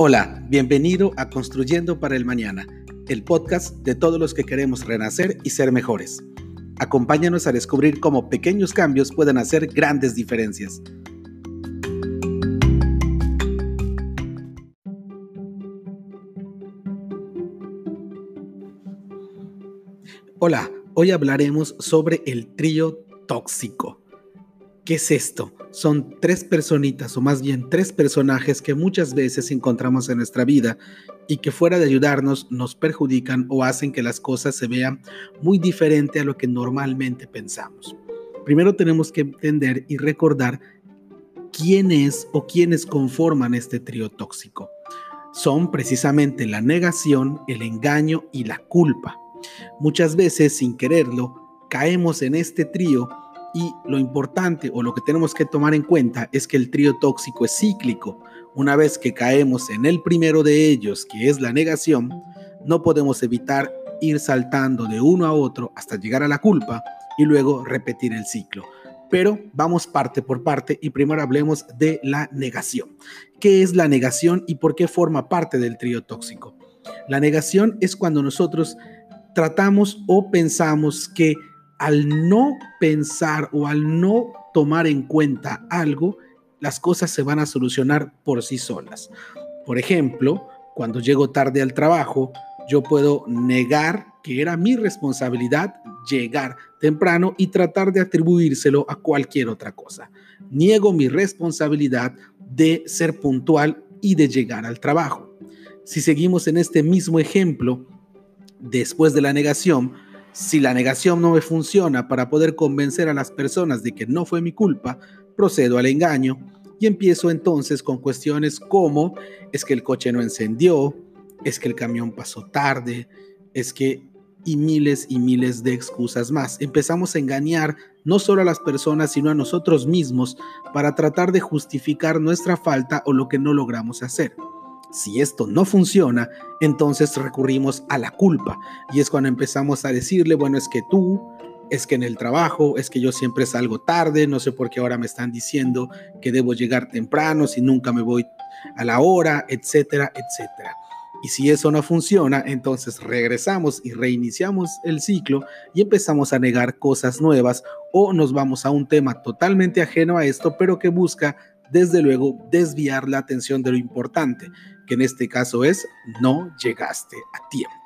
Hola, bienvenido a Construyendo para el Mañana, el podcast de todos los que queremos renacer y ser mejores. Acompáñanos a descubrir cómo pequeños cambios pueden hacer grandes diferencias. Hola, hoy hablaremos sobre el trío tóxico. ¿Qué es esto? Son tres personitas o más bien tres personajes que muchas veces encontramos en nuestra vida y que fuera de ayudarnos nos perjudican o hacen que las cosas se vean muy diferente a lo que normalmente pensamos. Primero tenemos que entender y recordar quién es o quiénes conforman este trío tóxico. Son precisamente la negación, el engaño y la culpa. Muchas veces sin quererlo caemos en este trío y lo importante o lo que tenemos que tomar en cuenta es que el trío tóxico es cíclico. Una vez que caemos en el primero de ellos, que es la negación, no podemos evitar ir saltando de uno a otro hasta llegar a la culpa y luego repetir el ciclo. Pero vamos parte por parte y primero hablemos de la negación. ¿Qué es la negación y por qué forma parte del trío tóxico? La negación es cuando nosotros tratamos o pensamos que al no pensar o al no tomar en cuenta algo, las cosas se van a solucionar por sí solas. Por ejemplo, cuando llego tarde al trabajo, yo puedo negar que era mi responsabilidad llegar temprano y tratar de atribuírselo a cualquier otra cosa. Niego mi responsabilidad de ser puntual y de llegar al trabajo. Si seguimos en este mismo ejemplo, después de la negación, si la negación no me funciona para poder convencer a las personas de que no fue mi culpa, procedo al engaño y empiezo entonces con cuestiones como es que el coche no encendió, es que el camión pasó tarde, es que y miles y miles de excusas más. Empezamos a engañar no solo a las personas, sino a nosotros mismos para tratar de justificar nuestra falta o lo que no logramos hacer. Si esto no funciona, entonces recurrimos a la culpa y es cuando empezamos a decirle, bueno, es que tú, es que en el trabajo, es que yo siempre salgo tarde, no sé por qué ahora me están diciendo que debo llegar temprano, si nunca me voy a la hora, etcétera, etcétera. Y si eso no funciona, entonces regresamos y reiniciamos el ciclo y empezamos a negar cosas nuevas o nos vamos a un tema totalmente ajeno a esto, pero que busca desde luego desviar la atención de lo importante, que en este caso es no llegaste a tiempo.